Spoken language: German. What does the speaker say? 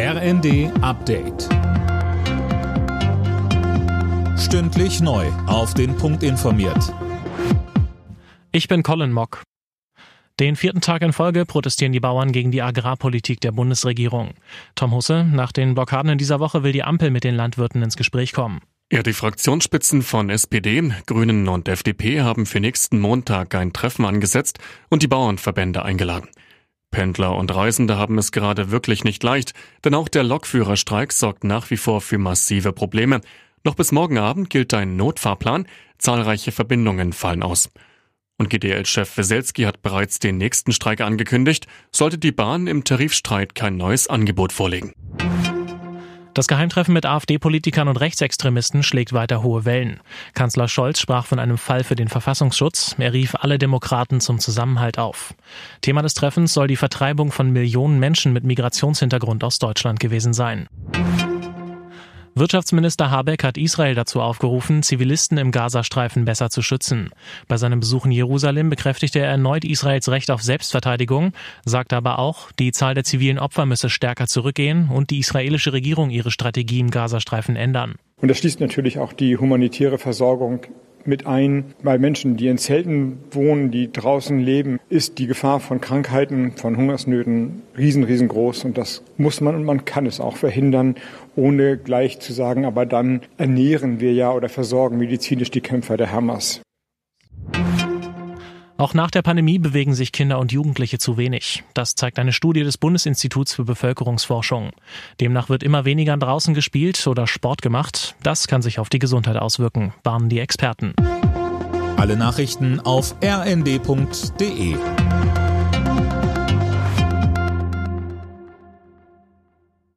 RND Update. Stündlich neu. Auf den Punkt informiert. Ich bin Colin Mock. Den vierten Tag in Folge protestieren die Bauern gegen die Agrarpolitik der Bundesregierung. Tom Husse, nach den Blockaden in dieser Woche will die Ampel mit den Landwirten ins Gespräch kommen. Ja, die Fraktionsspitzen von SPD, Grünen und FDP haben für nächsten Montag ein Treffen angesetzt und die Bauernverbände eingeladen. Pendler und Reisende haben es gerade wirklich nicht leicht, denn auch der Lokführerstreik sorgt nach wie vor für massive Probleme. Noch bis morgen Abend gilt ein Notfahrplan, zahlreiche Verbindungen fallen aus. Und GDL-Chef Weselski hat bereits den nächsten Streik angekündigt, sollte die Bahn im Tarifstreit kein neues Angebot vorlegen. Das Geheimtreffen mit AfD-Politikern und Rechtsextremisten schlägt weiter hohe Wellen. Kanzler Scholz sprach von einem Fall für den Verfassungsschutz. Er rief alle Demokraten zum Zusammenhalt auf. Thema des Treffens soll die Vertreibung von Millionen Menschen mit Migrationshintergrund aus Deutschland gewesen sein. Wirtschaftsminister Habeck hat Israel dazu aufgerufen, Zivilisten im Gazastreifen besser zu schützen. Bei seinem Besuch in Jerusalem bekräftigte er erneut Israels Recht auf Selbstverteidigung, sagte aber auch, die Zahl der zivilen Opfer müsse stärker zurückgehen und die israelische Regierung ihre Strategie im Gazastreifen ändern. Und das schließt natürlich auch die humanitäre Versorgung mit ein. Bei Menschen, die in Zelten wohnen, die draußen leben, ist die Gefahr von Krankheiten, von Hungersnöten riesen, riesengroß. Und das muss man und man kann es auch verhindern, ohne gleich zu sagen, aber dann ernähren wir ja oder versorgen medizinisch die Kämpfer der Hamas. Auch nach der Pandemie bewegen sich Kinder und Jugendliche zu wenig. Das zeigt eine Studie des Bundesinstituts für Bevölkerungsforschung. Demnach wird immer weniger draußen gespielt oder Sport gemacht. Das kann sich auf die Gesundheit auswirken, warnen die Experten. Alle Nachrichten auf rnd.de